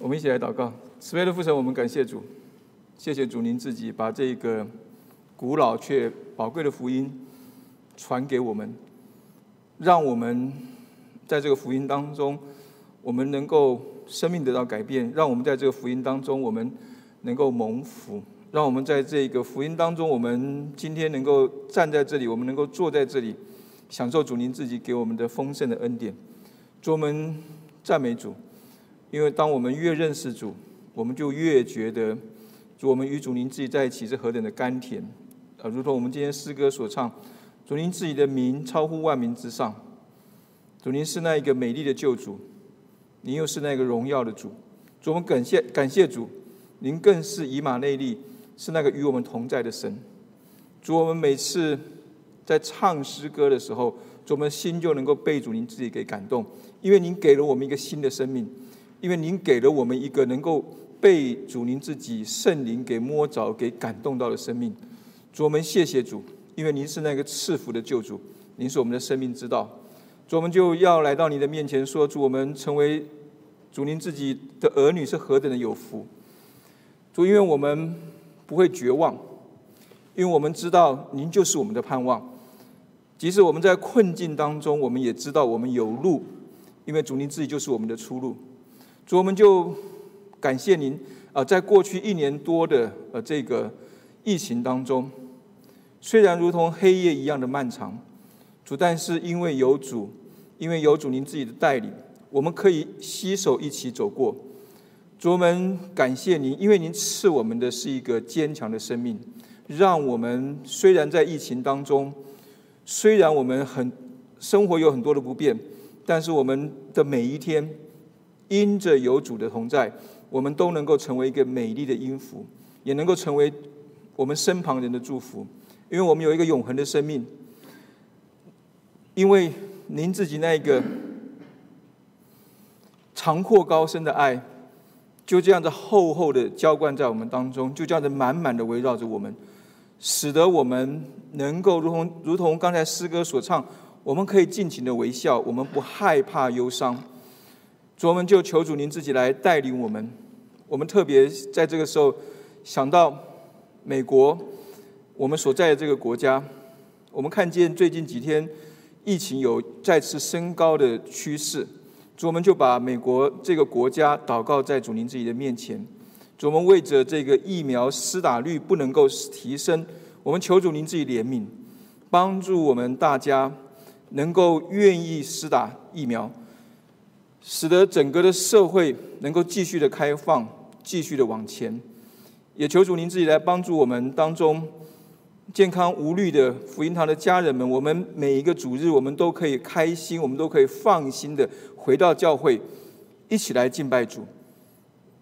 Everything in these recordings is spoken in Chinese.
我们一起来祷告，慈悲的父神，我们感谢主，谢谢主您自己把这个古老却宝贵的福音传给我们，让我们在这个福音当中，我们能够生命得到改变，让我们在这个福音当中，我们能够蒙福，让我们在这个福音当中，我们今天能够站在这里，我们能够坐在这里，享受主您自己给我们的丰盛的恩典，主我们赞美主。因为当我们越认识主，我们就越觉得主我们与主您自己在一起是何等的甘甜啊！如同我们今天诗歌所唱，主您自己的名超乎万民之上，主您是那一个美丽的救主，您又是那个荣耀的主。主我们感谢感谢主，您更是以马内利，是那个与我们同在的神。主我们每次在唱诗歌的时候，主我们心就能够被主您自己给感动，因为您给了我们一个新的生命。因为您给了我们一个能够被主您自己圣灵给摸着、给感动到的生命，主我们谢谢主，因为您是那个赐福的救主，您是我们的生命之道，主我们就要来到你的面前说，主我们成为主您自己的儿女是何等的有福，主因为我们不会绝望，因为我们知道您就是我们的盼望，即使我们在困境当中，我们也知道我们有路，因为主您自己就是我们的出路。主，我们就感谢您啊！在过去一年多的呃这个疫情当中，虽然如同黑夜一样的漫长，主，但是因为有主，因为有主您自己的带领，我们可以携手一起走过。主，我们感谢您，因为您赐我们的是一个坚强的生命，让我们虽然在疫情当中，虽然我们很生活有很多的不便，但是我们的每一天。因着有主的同在，我们都能够成为一个美丽的音符，也能够成为我们身旁人的祝福。因为我们有一个永恒的生命，因为您自己那一个长阔高深的爱，就这样子厚厚的浇灌在我们当中，就这样子满满的围绕着我们，使得我们能够如同如同刚才诗歌所唱，我们可以尽情的微笑，我们不害怕忧伤。主，我们就求主您自己来带领我们。我们特别在这个时候想到美国，我们所在的这个国家，我们看见最近几天疫情有再次升高的趋势。主，我们就把美国这个国家祷告在主您自己的面前。主，我们为着这个疫苗施打率不能够提升，我们求主您自己怜悯，帮助我们大家能够愿意施打疫苗。使得整个的社会能够继续的开放，继续的往前，也求主您自己来帮助我们当中健康无虑的福音堂的家人们。我们每一个主日，我们都可以开心，我们都可以放心的回到教会，一起来敬拜主。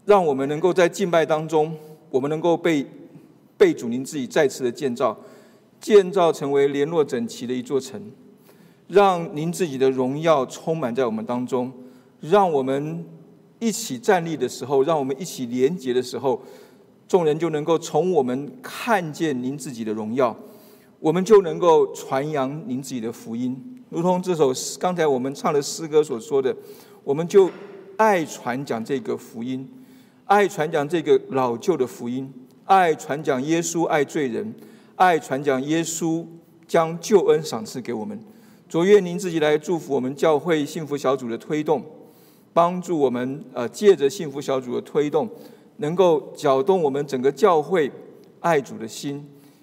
让我们能够在敬拜当中，我们能够被被主您自己再次的建造，建造成为联络整齐的一座城，让您自己的荣耀充满在我们当中。让我们一起站立的时候，让我们一起连结的时候，众人就能够从我们看见您自己的荣耀，我们就能够传扬您自己的福音。如同这首刚才我们唱的诗歌所说的，我们就爱传讲这个福音，爱传讲这个老旧的福音，爱传讲耶稣爱罪人，爱传讲耶稣将救恩赏赐给我们。主愿您自己来祝福我们教会幸福小组的推动。帮助我们，呃，借着幸福小组的推动，能够搅动我们整个教会爱主的心，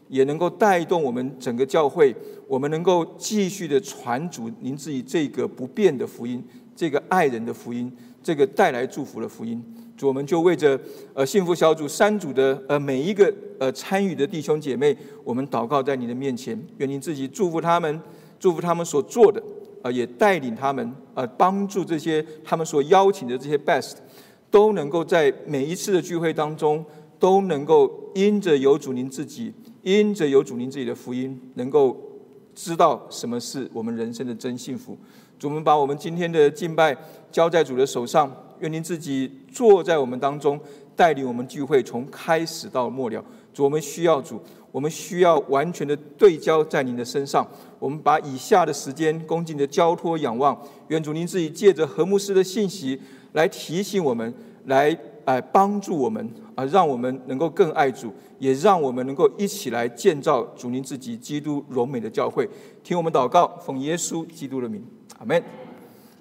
也能够带动我们整个教会，我们能够继续的传主您自己这个不变的福音，这个爱人的福音，这个带来祝福的福音。主，我们就为着呃幸福小组三组的呃每一个呃参与的弟兄姐妹，我们祷告在你的面前，愿您自己祝福他们，祝福他们所做的。啊，也带领他们，呃，帮助这些他们所邀请的这些 best，都能够在每一次的聚会当中，都能够因着有主您自己，因着有主您自己的福音，能够知道什么是我们人生的真幸福。主，我们把我们今天的敬拜交在主的手上，愿您自己坐在我们当中，带领我们聚会从开始到末了。主，我们需要主。我们需要完全的对焦在您的身上。我们把以下的时间恭敬的交托仰望，愿主您自己借着何牧师的信息来提醒我们，来哎帮助我们啊，让我们能够更爱主，也让我们能够一起来建造主您自己基督荣美的教会。听我们祷告，奉耶稣基督的名，阿门。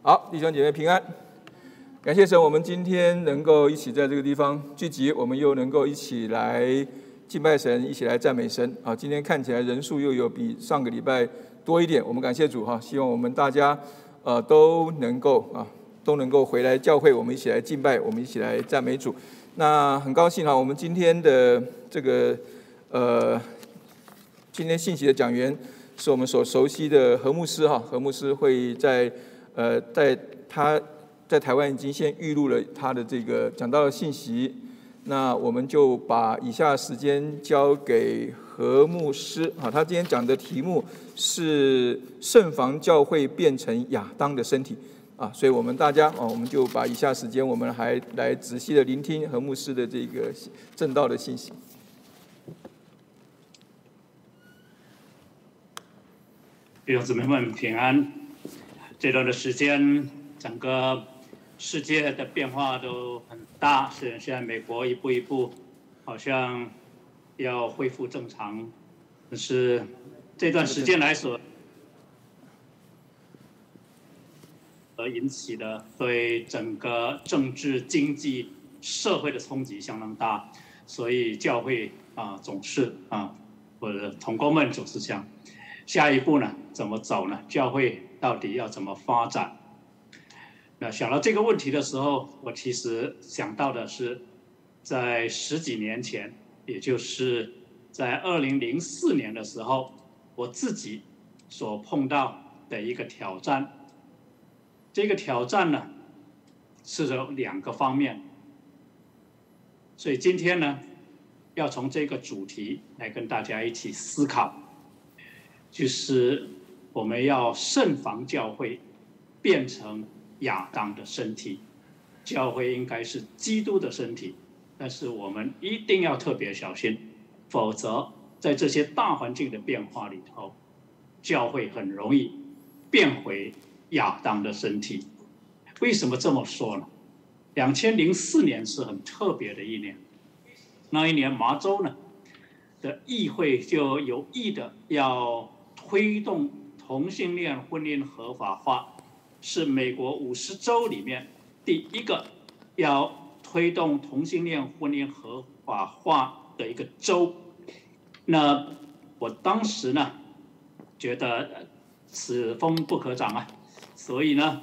好，弟兄姐妹平安。感谢神，我们今天能够一起在这个地方聚集，我们又能够一起来敬拜神，一起来赞美神。啊，今天看起来人数又有比上个礼拜多一点，我们感谢主哈。希望我们大家呃都能够啊都能够回来教会，我们一起来敬拜，我们一起来赞美主。那很高兴哈，我们今天的这个呃今天信息的讲员是我们所熟悉的何牧师哈，何牧师会在呃在他。在台湾已经先预录了他的这个讲到的信息，那我们就把以下时间交给何牧师啊，他今天讲的题目是圣房教会变成亚当的身体啊，所以我们大家啊，我们就把以下时间我们还来仔细的聆听何牧师的这个正道的信息。弟兄姊妹们平安，这段的时间整个。世界的变化都很大，虽然现在美国一步一步好像要恢复正常，但是这段时间来说，而引起的对整个政治、经济、社会的冲击相当大，所以教会啊总是啊，或者同工们总是想，下一步呢怎么走呢？教会到底要怎么发展？那想到这个问题的时候，我其实想到的是，在十几年前，也就是在二零零四年的时候，我自己所碰到的一个挑战。这个挑战呢，是有两个方面。所以今天呢，要从这个主题来跟大家一起思考，就是我们要慎防教会变成。亚当的身体，教会应该是基督的身体，但是我们一定要特别小心，否则在这些大环境的变化里头，教会很容易变回亚当的身体。为什么这么说呢？两千零四年是很特别的一年，那一年麻州呢的议会就有意的要推动同性恋婚姻合法化。是美国五十州里面第一个要推动同性恋婚姻合法化的一个州。那我当时呢，觉得此风不可长啊，所以呢，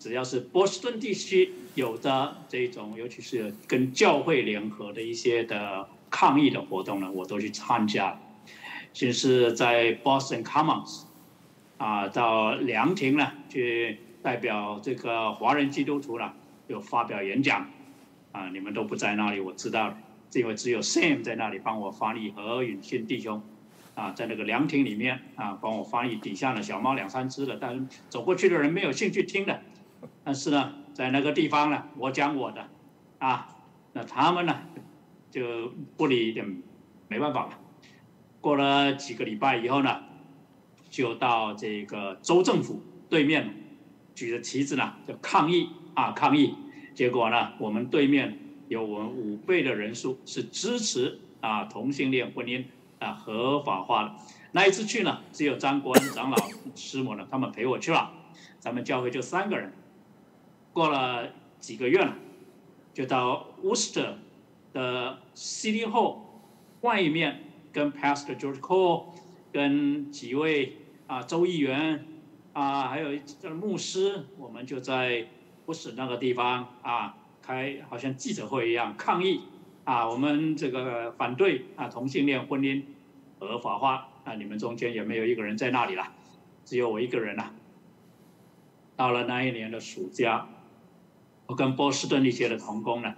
只要是波士顿地区有的这种，尤其是跟教会联合的一些的抗议的活动呢，我都去参加。先是在 Boston Commons 啊，到凉亭呢去。代表这个华人基督徒了，有发表演讲，啊，你们都不在那里，我知道，因为只有 Sam 在那里帮我翻译何允信弟兄，啊，在那个凉亭里面啊，帮我翻译底下的小猫两三只的，但走过去的人没有兴趣听的，但是呢，在那个地方呢，我讲我的，啊，那他们呢就不理的，没办法了。过了几个礼拜以后呢，就到这个州政府对面。举着旗子呢，就抗议啊抗议，结果呢，我们对面有我们五倍的人数是支持啊同性恋婚姻啊合法化的。那一次去呢，只有张国恩长老师母呢，他们陪我去了，咱们教会就三个人。过了几个月了，就到 Worcester 的 City Hall 外面，跟 Pastor George Cole 跟几位啊州议员。啊，还有这个牧师，我们就在不是那个地方啊，开好像记者会一样抗议啊，我们这个反对啊同性恋婚姻合法化啊，你们中间也没有一个人在那里了，只有我一个人了。到了那一年的暑假，我跟波士顿一些的同工呢，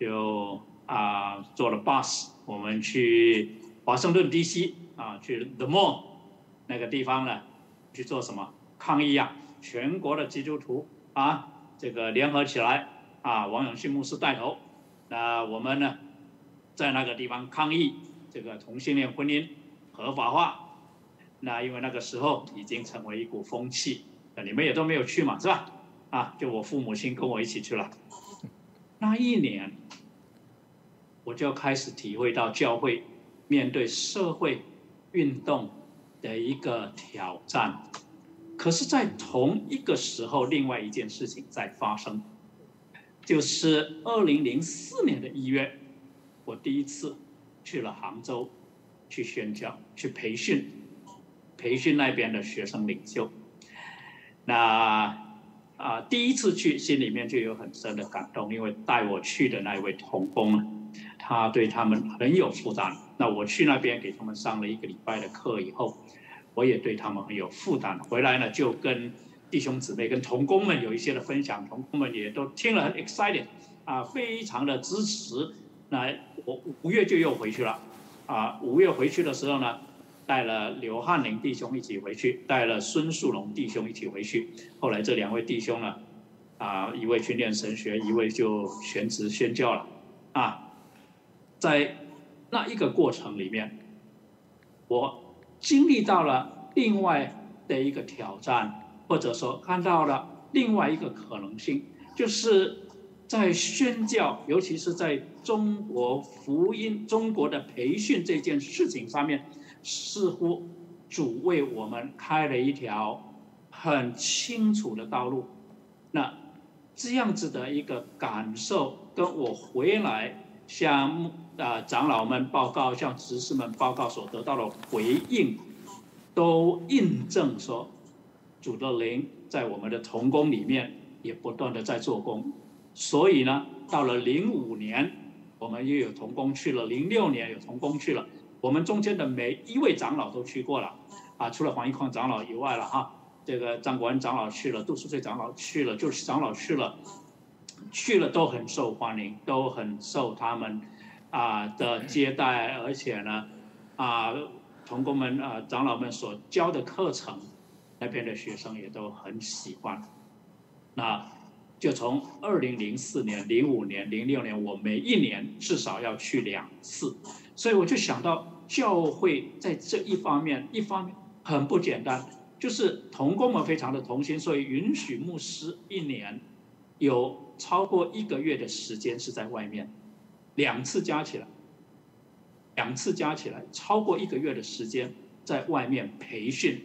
就啊坐了 bus，我们去华盛顿 D.C. 啊，去 The Mall 那个地方呢，去做什么？抗议啊！全国的基督徒啊，这个联合起来啊，王永信牧师带头，那我们呢，在那个地方抗议这个同性恋婚姻合法化。那因为那个时候已经成为一股风气，你们也都没有去嘛，是吧？啊，就我父母亲跟我一起去了。那一年，我就开始体会到教会面对社会运动的一个挑战。可是，在同一个时候，另外一件事情在发生，就是二零零四年的一月，我第一次去了杭州，去宣教，去培训，培训那边的学生领袖。那啊，第一次去，心里面就有很深的感动，因为带我去的那位同工，他对他们很有负担。那我去那边给他们上了一个礼拜的课以后。我也对他们很有负担，回来呢就跟弟兄姊妹、跟同工们有一些的分享，同工们也都听了很 excited，啊，非常的支持。那我五月就又回去了，啊，五月回去的时候呢，带了刘汉林弟兄一起回去，带了孙树龙弟兄一起回去。后来这两位弟兄呢，啊，一位去念神学，一位就全职宣教了，啊，在那一个过程里面，我。经历到了另外的一个挑战，或者说看到了另外一个可能性，就是在宣教，尤其是在中国福音、中国的培训这件事情上面，似乎主为我们开了一条很清楚的道路。那这样子的一个感受，跟我回来向。啊，长老们报告，向执事们报告所得到的回应，都印证说，主的灵在我们的童工里面也不断的在做工。所以呢，到了零五年，我们又有童工去了；零六年有童工去了。我们中间的每一位长老都去过了，啊，除了黄一矿长老以外了哈，这个张国安长老去了，杜书翠长老去了，就是长老去了，去了都很受欢迎，都很受他们。啊的接待，而且呢，啊，同工们啊，长老们所教的课程，那边的学生也都很喜欢。那就从二零零四年、零五年、零六年，我每一年至少要去两次，所以我就想到教会在这一方面，一方面很不简单，就是同工们非常的同心，所以允许牧师一年有超过一个月的时间是在外面。两次加起来，两次加起来超过一个月的时间在外面培训，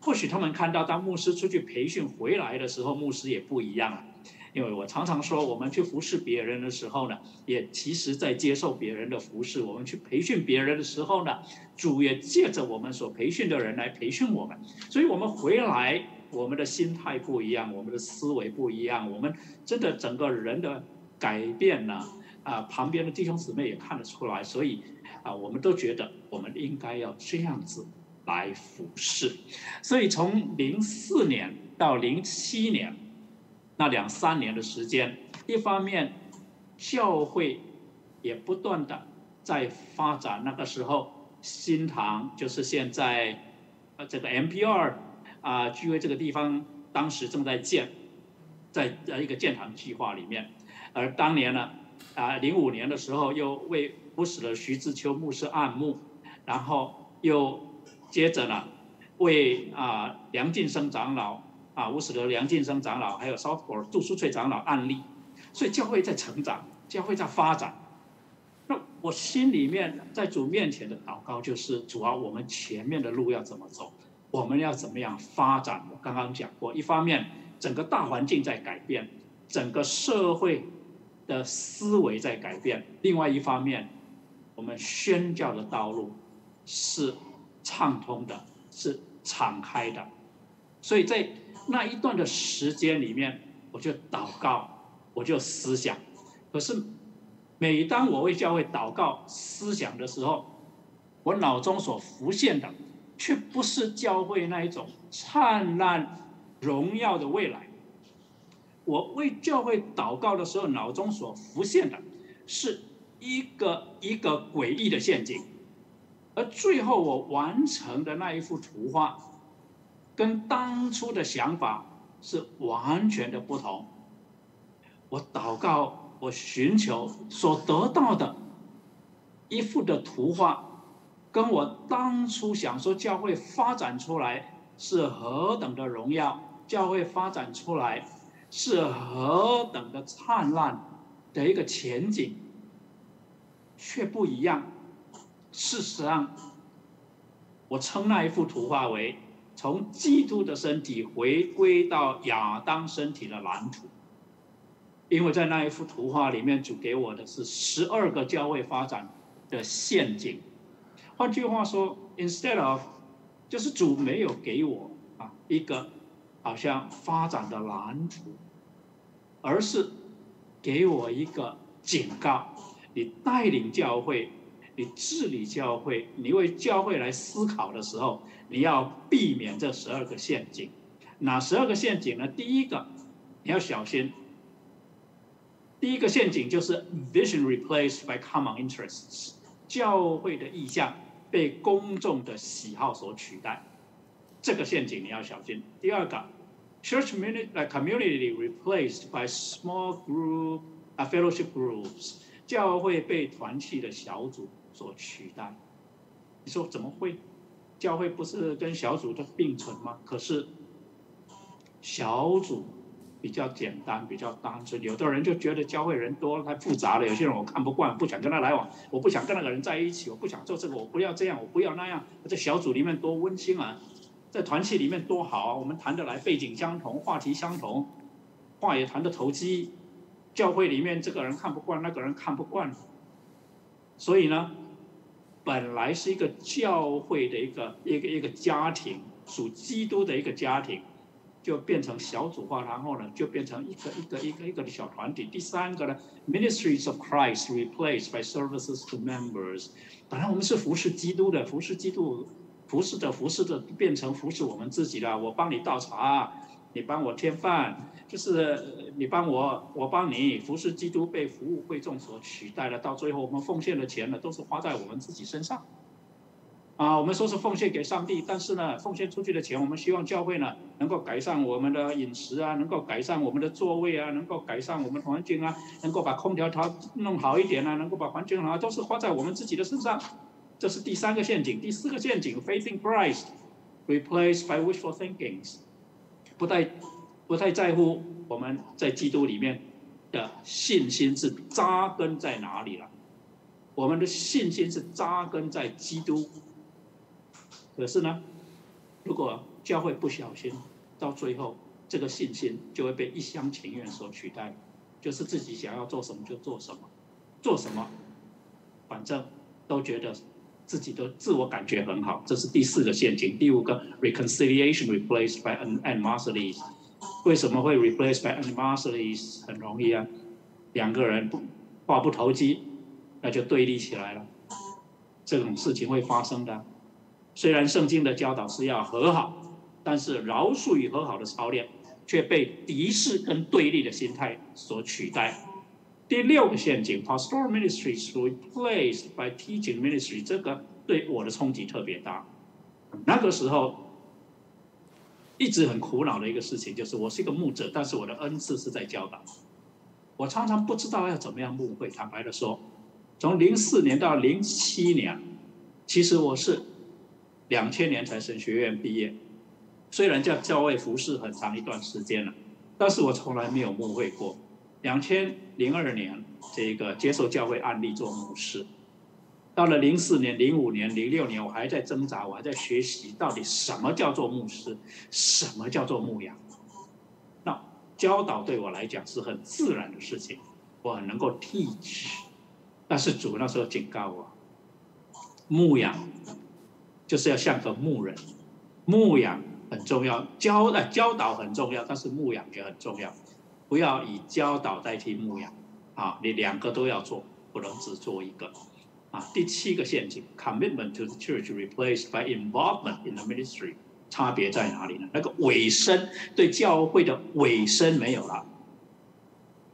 或许他们看到当牧师出去培训回来的时候，牧师也不一样了。因为我常常说，我们去服侍别人的时候呢，也其实在接受别人的服侍；我们去培训别人的时候呢，主也借着我们所培训的人来培训我们。所以我们回来，我们的心态不一样，我们的思维不一样，我们真的整个人的改变呢。啊旁边的弟兄姊妹也看得出来，所以啊，我们都觉得我们应该要这样子来服侍。所以从零四年到零七年那两三年的时间，一方面教会也不断的在发展。那个时候，新堂就是现在呃这个 M P 二啊聚会这个地方，当时正在建，在呃一个建堂计划里面，而当年呢。啊，零五年的时候又为不死的徐志秋牧师按牧，然后又接着呢，为啊梁晋生长老啊无死的梁晋生长老，还有 Southport 杜书翠长老案例，所以教会在成长，教会在发展。那我心里面在主面前的祷告就是：主啊，我们前面的路要怎么走？我们要怎么样发展？我刚刚讲过，一方面整个大环境在改变，整个社会。的思维在改变。另外一方面，我们宣教的道路是畅通的，是敞开的。所以在那一段的时间里面，我就祷告，我就思想。可是，每当我为教会祷告、思想的时候，我脑中所浮现的，却不是教会那一种灿烂荣耀的未来。我为教会祷告的时候，脑中所浮现的是一个一个诡异的陷阱，而最后我完成的那一幅图画，跟当初的想法是完全的不同。我祷告，我寻求所得到的一幅的图画，跟我当初想说教会发展出来是何等的荣耀，教会发展出来。是何等的灿烂，的一个前景却不一样。事实上，我称那一幅图画为从基督的身体回归到亚当身体的蓝图。因为在那一幅图画里面，主给我的是十二个教会发展的陷阱。换句话说，instead of，就是主没有给我啊一个好像发展的蓝图，而是给我一个警告：你带领教会，你治理教会，你为教会来思考的时候，你要避免这十二个陷阱。哪十二个陷阱呢？第一个，你要小心。第一个陷阱就是 vision replaced by common interests，教会的意向被公众的喜好所取代，这个陷阱你要小心。第二个，church community replaced by small group a fellowship groups，教会被团体的小组所取代。你说怎么会？教会不是跟小组的并存吗？可是小组。比较简单，比较单纯。有的人就觉得教会人多了太复杂了，有些人我看不惯，不想跟他来往，我不想跟那个人在一起，我不想做这个，我不要这样，我不要那样。这小组里面多温馨啊，在团契里面多好啊，我们谈得来，背景相同，话题相同，话也谈得投机。教会里面这个人看不惯，那个人看不惯，所以呢，本来是一个教会的一个一个一个家庭，属基督的一个家庭。就变成小组化，然后呢，就变成一个一个一个一个的小团体。第三个呢，Ministries of Christ replaced by services to members。本来我们是服侍基督的，服侍基督，服侍着服侍着，变成服侍我们自己了。我帮你倒茶，你帮我添饭，就是你帮我，我帮你。服侍基督被服务会众所取代了，到最后我们奉献的钱呢，都是花在我们自己身上。啊，我们说是奉献给上帝，但是呢，奉献出去的钱，我们希望教会呢能够改善我们的饮食啊，能够改善我们的座位啊，能够改善我们环境啊，能够把空调调弄好一点啊，能够把环境好，都是花在我们自己的身上。这是第三个陷阱，第四个陷阱，faith in Christ replaced by wishful thinkings，不太不太在乎我们在基督里面的信心是扎根在哪里了，我们的信心是扎根在基督。可是呢，如果教会不小心，到最后这个信心就会被一厢情愿所取代，就是自己想要做什么就做什么，做什么，反正都觉得自己的自我感觉很好，这是第四个陷阱。第五个，reconciliation replaced by animosity，为什么会 replaced by animosity？很容易啊，两个人话不投机，那就对立起来了，这种事情会发生的。虽然圣经的教导是要和好，但是饶恕与和好的操练却被敌视跟对立的心态所取代。第六个陷阱，pastoral ministry is replaced by teaching ministry，这个对我的冲击特别大。那个时候一直很苦恼的一个事情就是，我是一个牧者，但是我的恩赐是在教导，我常常不知道要怎么样牧会。坦白的说，从零四年到零七年，其实我是。两千年才神学院毕业，虽然叫教会服侍很长一段时间了，但是我从来没有牧会过。两千零二年这个接受教会案例做牧师，到了零四年、零五年、零六年，我还在挣扎，我还在学习到底什么叫做牧师，什么叫做牧养。那教导对我来讲是很自然的事情，我很能够 teach，但是主那时候警告我，牧养。就是要像个牧人，牧养很重要，教呃教导很重要，但是牧养也很重要，不要以教导代替牧养，啊，你两个都要做，不能只做一个，啊，第七个陷阱，commitment to the church replaced by involvement in the ministry，差别在哪里呢？那个尾声对教会的尾声没有了，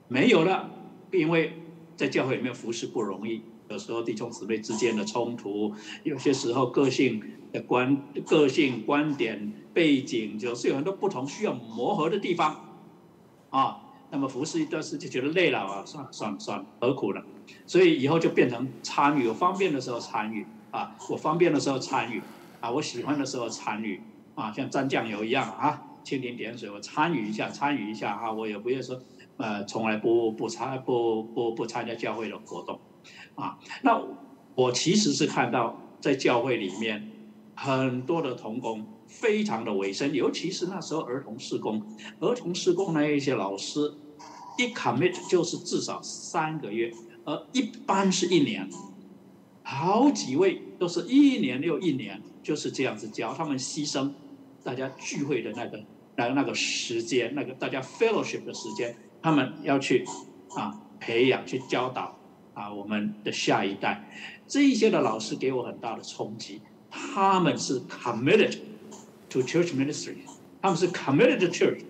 没有了，因为在教会里面服侍不容易。有时候弟兄姊妹之间的冲突，有些时候个性的观、个性观点、背景，就是有很多不同需要磨合的地方，啊，那么服侍一段时间觉得累了啊，算了算了算了，何苦呢？所以以后就变成参与，我方便的时候参与啊，我方便的时候参与啊，我喜欢的时候参与啊，像蘸酱油一样啊，蜻蜓点水，我参与一下，参与一下啊，我也不会说呃，从来不不参不不不参加教会的活动，啊，那我其实是看到在教会里面很多的童工非常的委身，尤其是那时候儿童施工，儿童施工那一些老师一 commit 就是至少三个月，而一般是一年，好几位都是一年又一年就是这样子教，他们牺牲大家聚会的那个那个那个时间，那个大家 fellowship 的时间。他们要去啊培养、去教导啊我们的下一代，这一些的老师给我很大的冲击。他们是 committed to church ministry，他们是 committed to church，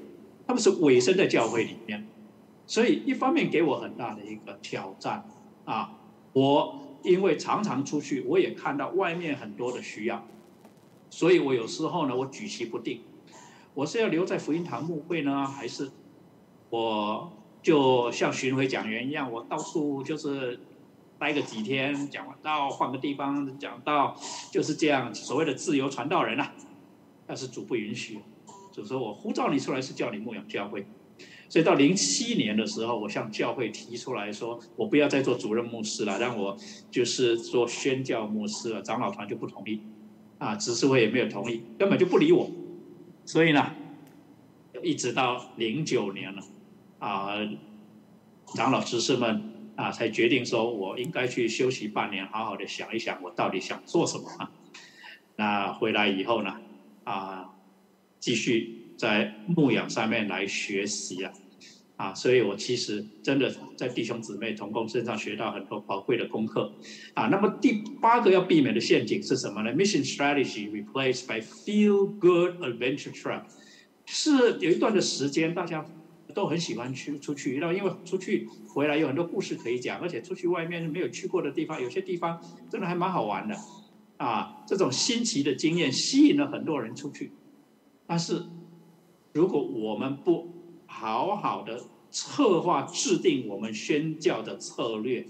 他们是委身在教会里面。所以一方面给我很大的一个挑战啊，我因为常常出去，我也看到外面很多的需要，所以我有时候呢，我举棋不定，我是要留在福音堂牧会呢，还是？我就像巡回讲员一样，我到处就是待个几天，讲完到换个地方讲到，就是这样所谓的自由传道人啊。但是主不允许，主说我呼召你出来是叫你牧养教会。所以到零七年的时候，我向教会提出来说，我不要再做主任牧师了，让我就是做宣教牧师了。长老团就不同意，啊，执事会也没有同意，根本就不理我。所以呢，一直到零九年了。啊，长老执事们啊，才决定说，我应该去休息半年，好好的想一想，我到底想做什么啊？那回来以后呢，啊，继续在牧养上面来学习啊，啊，所以我其实真的在弟兄姊妹同工身上学到很多宝贵的功课啊。那么第八个要避免的陷阱是什么呢？Mission strategy replaced by feel good adventure trip，是有一段的时间大家。都很喜欢去出去，那因为出去回来有很多故事可以讲，而且出去外面没有去过的地方，有些地方真的还蛮好玩的，啊，这种新奇的经验吸引了很多人出去。但是，如果我们不好好的策划制定我们宣教的策略，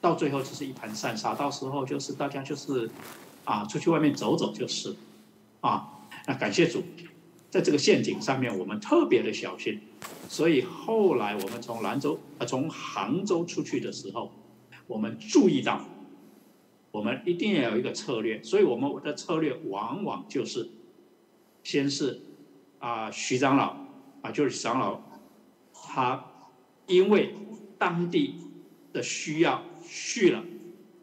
到最后只是一盘散沙，到时候就是大家就是啊，出去外面走走就是，啊，那感谢主。在这个陷阱上面，我们特别的小心，所以后来我们从兰州啊从杭州出去的时候，我们注意到，我们一定要有一个策略，所以我们的策略往往就是，先是啊徐长老就是长老，他因为当地的需要去了，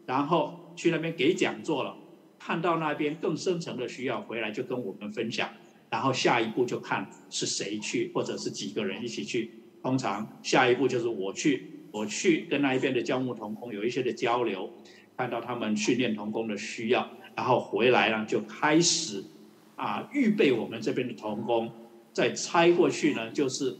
然后去那边给讲座了，看到那边更深层的需要，回来就跟我们分享。然后下一步就看是谁去，或者是几个人一起去。通常下一步就是我去，我去跟那一边的教牧同工有一些的交流，看到他们训练同工的需要，然后回来呢就开始啊预备我们这边的同工，再拆过去呢就是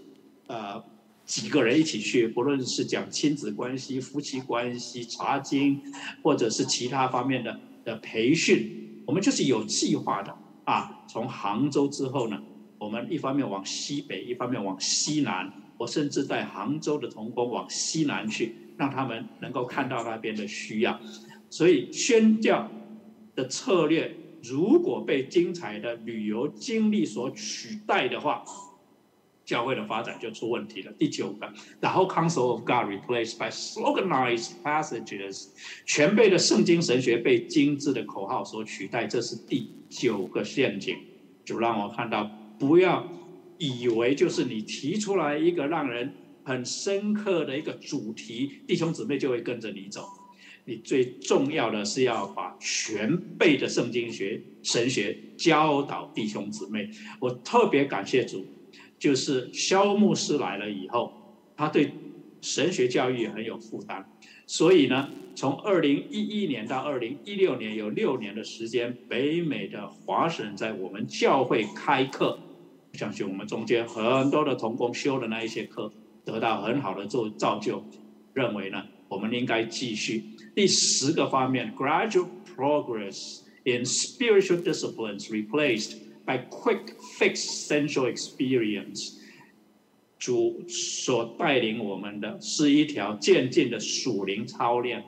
呃几个人一起去，不论是讲亲子关系、夫妻关系、查经，或者是其他方面的的培训，我们就是有计划的。啊，从杭州之后呢，我们一方面往西北，一方面往西南。我甚至带杭州的同工往西南去，让他们能够看到那边的需要。所以宣教的策略，如果被精彩的旅游经历所取代的话，教会的发展就出问题了。第九个，The whole counsel of God replaced by sloganized passages，全备的圣经神学被精致的口号所取代，这是第九个陷阱。就让我看到，不要以为就是你提出来一个让人很深刻的一个主题，弟兄姊妹就会跟着你走。你最重要的是要把全备的圣经学神学教导弟兄姊妹。我特别感谢主。就是肖牧师来了以后，他对神学教育很有负担，所以呢，从二零一一年到二零一六年有六年的时间，北美的华神在我们教会开课，相信我们中间很多的同工修的那一些课，得到很好的做造就，认为呢，我们应该继续第十个方面，gradual progress in spiritual disciplines replaced。By quick fix sensual experience，主所带领我们的是一条渐进的属灵操练，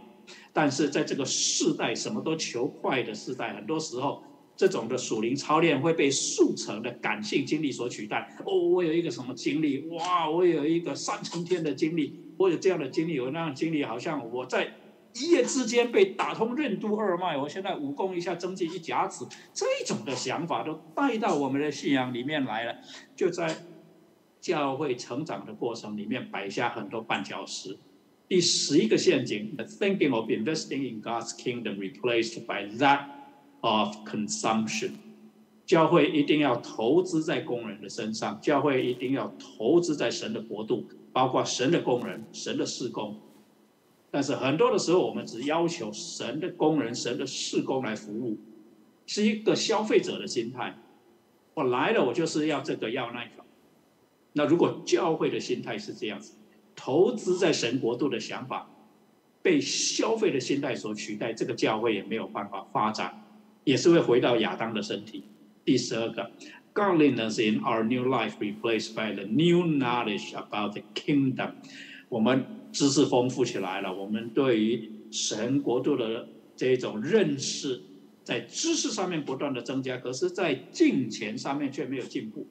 但是在这个世代什么都求快的时代，很多时候这种的属灵操练会被速成的感性经历所取代。哦，我有一个什么经历？哇，我有一个三重天的经历，我有这样的经历，有那样经历，好像我在一夜之间被打通任督二脉，我现在武功一下增进一甲子，这种的想法都带到我们的信仰里面来了，就在教会成长的过程里面摆下很多绊脚石。第十一个陷阱 thinking of investing in God's kingdom replaced by that。of consumption，教会一定要投资在工人的身上，教会一定要投资在神的国度，包括神的工人、神的事工。但是很多的时候，我们只要求神的工人、神的事工来服务，是一个消费者的心态。我来了，我就是要这个要那个。那如果教会的心态是这样子，投资在神国度的想法被消费的心态所取代，这个教会也没有办法发展。也是会回到亚当的身体。第十二个，Godliness in our new life replaced by the new knowledge about the kingdom。我们知识丰富起来了，我们对于神国度的这种认识，在知识上面不断的增加，可是，在敬虔上面却没有进步。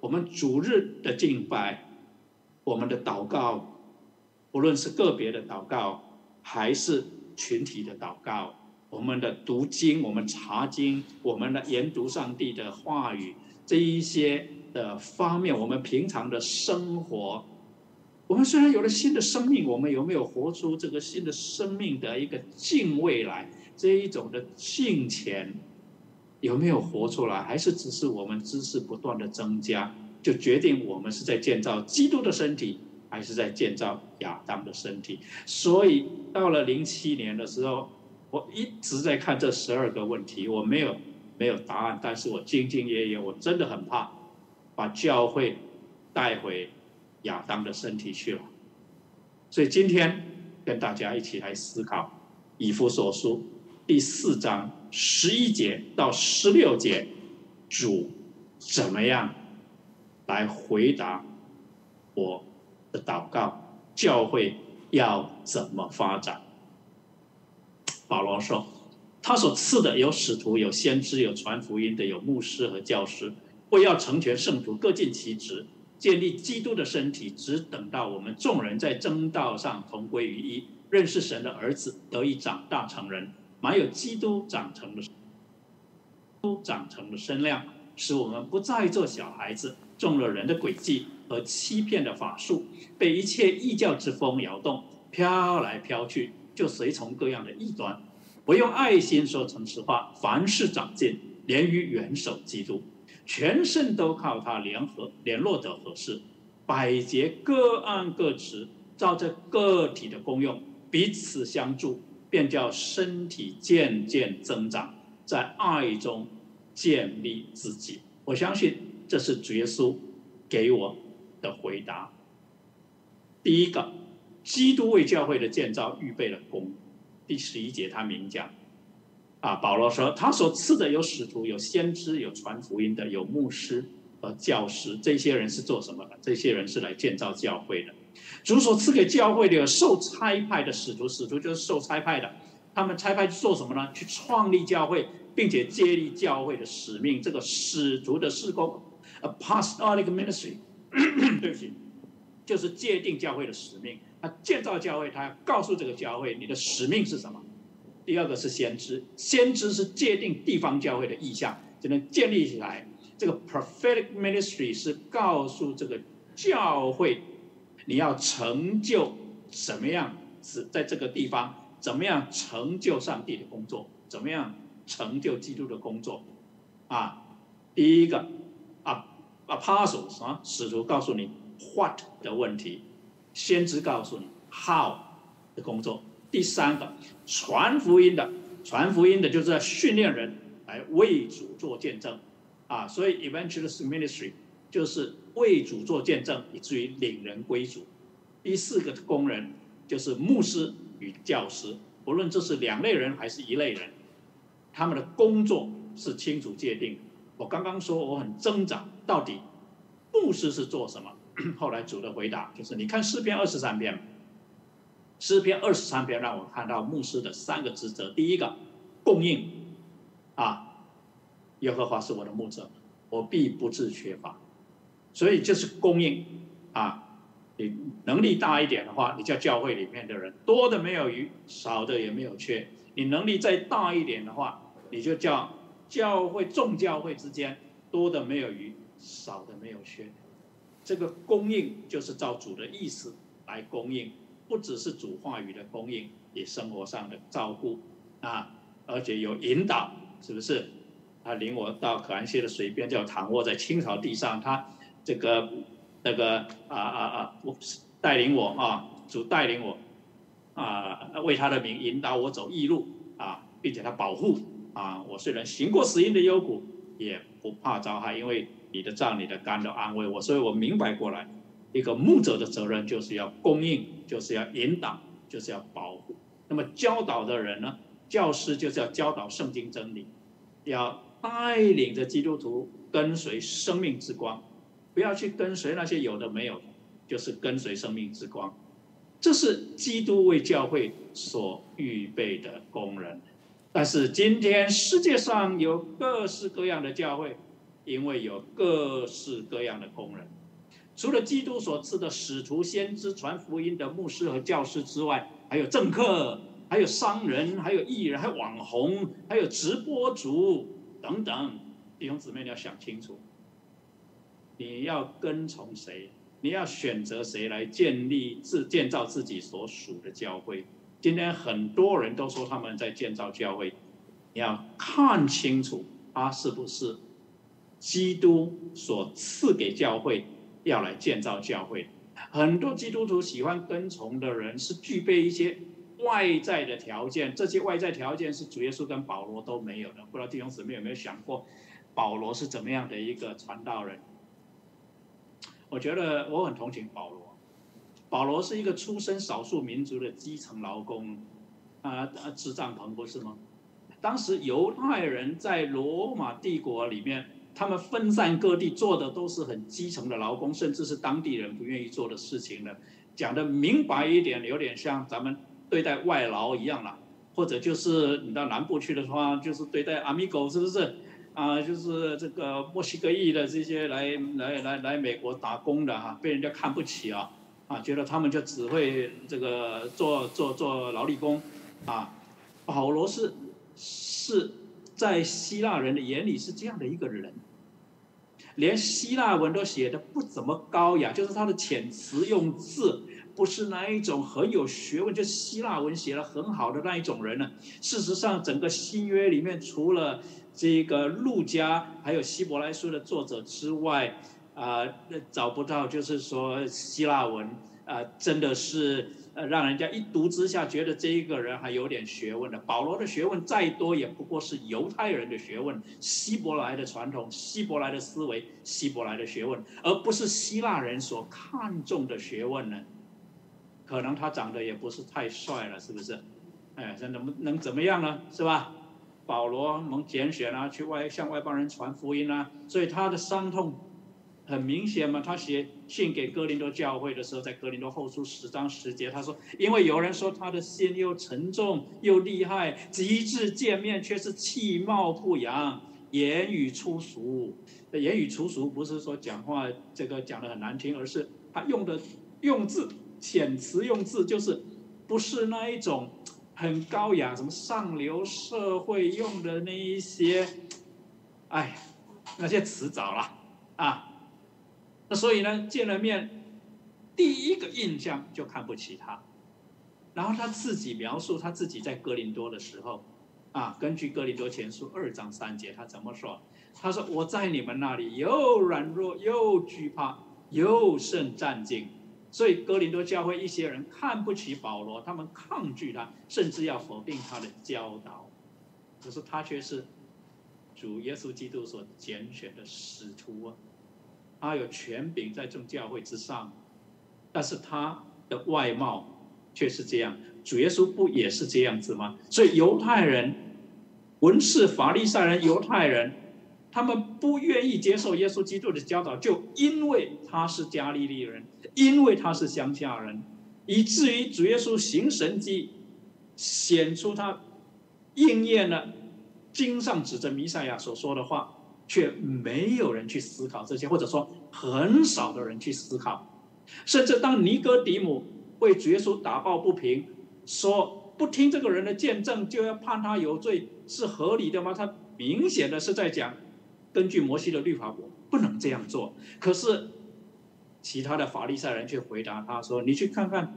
我们主日的敬拜，我们的祷告，不论是个别的祷告，还是群体的祷告。我们的读经，我们查经，我们的研读上帝的话语，这一些的方面，我们平常的生活，我们虽然有了新的生命，我们有没有活出这个新的生命的一个敬畏来？这一种的敬虔，有没有活出来？还是只是我们知识不断的增加，就决定我们是在建造基督的身体，还是在建造亚当的身体？所以到了零七年的时候。我一直在看这十二个问题，我没有没有答案，但是我兢兢业业，我真的很怕把教会带回亚当的身体去了。所以今天跟大家一起来思考以弗所书第四章十一节到十六节，主怎么样来回答我的祷告？教会要怎么发展？保罗说：“他所赐的有使徒，有先知，有传福音的，有牧师和教师，为要成全圣徒，各尽其职，建立基督的身体。只等到我们众人在正道上同归于一，认识神的儿子，得以长大成人，满有基督长成的，都长成的身量，使我们不再做小孩子，中了人的诡计和欺骗的法术，被一切异教之风摇动，飘来飘去。”就随从各样的异端，不用爱心说诚实话，凡事长进，连于元首基督，全身都靠他联合联络得合适，百节各按各职，照着个体的功用彼此相助，便叫身体渐渐增长，在爱中建立自己。我相信这是主耶稣给我的回答。第一个。基督为教会的建造预备了功。第十一节他明讲，啊，保罗说他所赐的有使徒，有先知，有传福音的，有牧师和教师。这些人是做什么的？这些人是来建造教会的。主所赐给教会的有受差派的使徒，使徒就是受差派的。他们差派去做什么呢？去创立教会，并且建立教会的使命。这个使徒的事工，apostolic ministry，对不起，就是界定教会的使命。他建造教会，他要告诉这个教会你的使命是什么。第二个是先知，先知是界定地方教会的意向，就能建立起来。这个 prophetic ministry 是告诉这个教会，你要成就什么样是在这个地方，怎么样成就上帝的工作，怎么样成就基督的工作。啊，第一个啊，apostles 啊，使徒告诉你 what 的问题。先知告诉你 how 的工作，第三个传福音的，传福音的就是要训练人来为主做见证，啊，所以 evangelist ministry 就是为主做见证，以至于领人归主。第四个工人就是牧师与教师，不论这是两类人还是一类人，他们的工作是清楚界定。我刚刚说我很挣扎，到底牧师是做什么？后来主的回答就是：你看诗篇二十三篇，诗篇二十三篇让我看到牧师的三个职责。第一个，供应，啊，耶和华是我的牧者，我必不致缺乏。所以就是供应啊。你能力大一点的话，你叫教会里面的人多的没有余，少的也没有缺。你能力再大一点的话，你就叫教会众教会之间多的没有余，少的没有缺。这个供应就是照主的意思来供应，不只是主话语的供应，也生活上的照顾啊，而且有引导，是不是？他领我到可安溪的水边，叫躺卧在青草地上，他这个。那个啊啊啊！我带领我啊，主带领我啊，为他的名引导我走义路啊，并且他保护啊。我虽然行过死荫的幽谷，也不怕遭害，因为你的杖、你的肝都安慰我。所以我明白过来，一个牧者的责任就是要供应，就是要引导，就是要保护。那么教导的人呢，教师就是要教导圣经真理，要带领着基督徒跟随生命之光。不要去跟随那些有的没有的，就是跟随生命之光。这是基督为教会所预备的工人。但是今天世界上有各式各样的教会，因为有各式各样的工人。除了基督所赐的使徒、先知、传福音的牧师和教师之外，还有政客，还有商人，还有艺人，还有网红，还有直播主等等。弟兄姊妹，你要想清楚。你要跟从谁？你要选择谁来建立自建造自己所属的教会？今天很多人都说他们在建造教会，你要看清楚他是不是基督所赐给教会要来建造教会。很多基督徒喜欢跟从的人是具备一些外在的条件，这些外在条件是主耶稣跟保罗都没有的。不知道弟兄姊妹有没有想过，保罗是怎么样的一个传道人？我觉得我很同情保罗。保罗是一个出身少数民族的基层劳工，啊啊，支帐篷不是吗？当时犹太人在罗马帝国里面，他们分散各地，做的都是很基层的劳工，甚至是当地人不愿意做的事情的。讲的明白一点，有点像咱们对待外劳一样了，或者就是你到南部去的话，就是对待阿米狗，是不是？啊，就是这个墨西哥裔的这些来来来来美国打工的哈，被人家看不起啊，啊，觉得他们就只会这个做做做劳力工，啊，保罗是是在希腊人的眼里是这样的一个人，连希腊文都写的不怎么高雅，就是他的遣词用字不是那一种很有学问，就希腊文写的很好的那一种人呢。事实上，整个新约里面除了这个路加还有希伯来书的作者之外，啊，找不到，就是说希腊文啊，真的是呃，让人家一读之下觉得这一个人还有点学问的。保罗的学问再多，也不过是犹太人的学问，希伯来的传统，希伯来的思维，希伯来的学问，而不是希腊人所看重的学问呢。可能他长得也不是太帅了，是不是？哎，这能能怎么样呢？是吧？保罗蒙拣选啊，去外向外邦人传福音啊，所以他的伤痛很明显嘛。他写信给哥林多教会的时候，在哥林多后书十章十节，他说：“因为有人说他的心又沉重又厉害，极致见面却是气貌不扬，言语粗俗。言语粗俗不是说讲话这个讲的很难听，而是他用的用字遣词用字就是不是那一种。”很高雅，什么上流社会用的那一些，哎，那些词藻了啊。所以呢，见了面，第一个印象就看不起他。然后他自己描述他自己在哥林多的时候，啊，根据哥林多前书二章三节，他怎么说？他说：“我在你们那里又软弱又惧怕，又甚战兢。”所以哥林多教会一些人看不起保罗，他们抗拒他，甚至要否定他的教导。可是他却是主耶稣基督所拣选的使徒啊，他有权柄在众教会之上，但是他的外貌却是这样。主耶稣不也是这样子吗？所以犹太人、文士、法利赛人、犹太人。他们不愿意接受耶稣基督的教导，就因为他是加利利人，因为他是乡下人，以至于主耶稣行神迹，显出他应验了经上指着弥赛亚所说的话，却没有人去思考这些，或者说很少的人去思考。甚至当尼哥底母为主耶稣打抱不平，说不听这个人的见证就要判他有罪，是合理的吗？他明显的是在讲，根据摩西的律法，我不能这样做。可是其他的法利赛人却回答他说：“你去看看，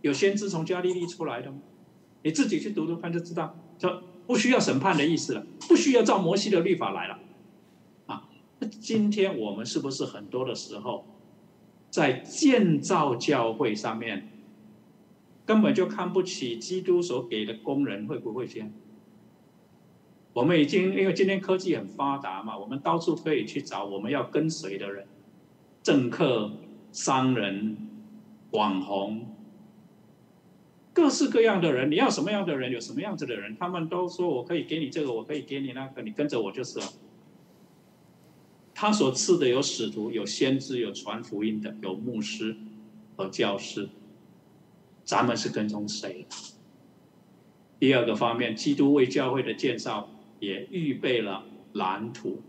有先知从加利利出来的吗？你自己去读读看就知道。说不需要审判的意思了，不需要照摩西的律法来了。今天我们是不是很多的时候？”在建造教会上面，根本就看不起基督所给的工人，会不会这样？我们已经因为今天科技很发达嘛，我们到处可以去找我们要跟随的人，政客、商人、网红，各式各样的人。你要什么样的人，有什么样子的人，他们都说我可以给你这个，我可以给你那个，你跟着我就是了。他所赐的有使徒，有先知，有传福音的，有牧师和教师。咱们是跟从谁？第二个方面，基督为教会的建造也预备了蓝图。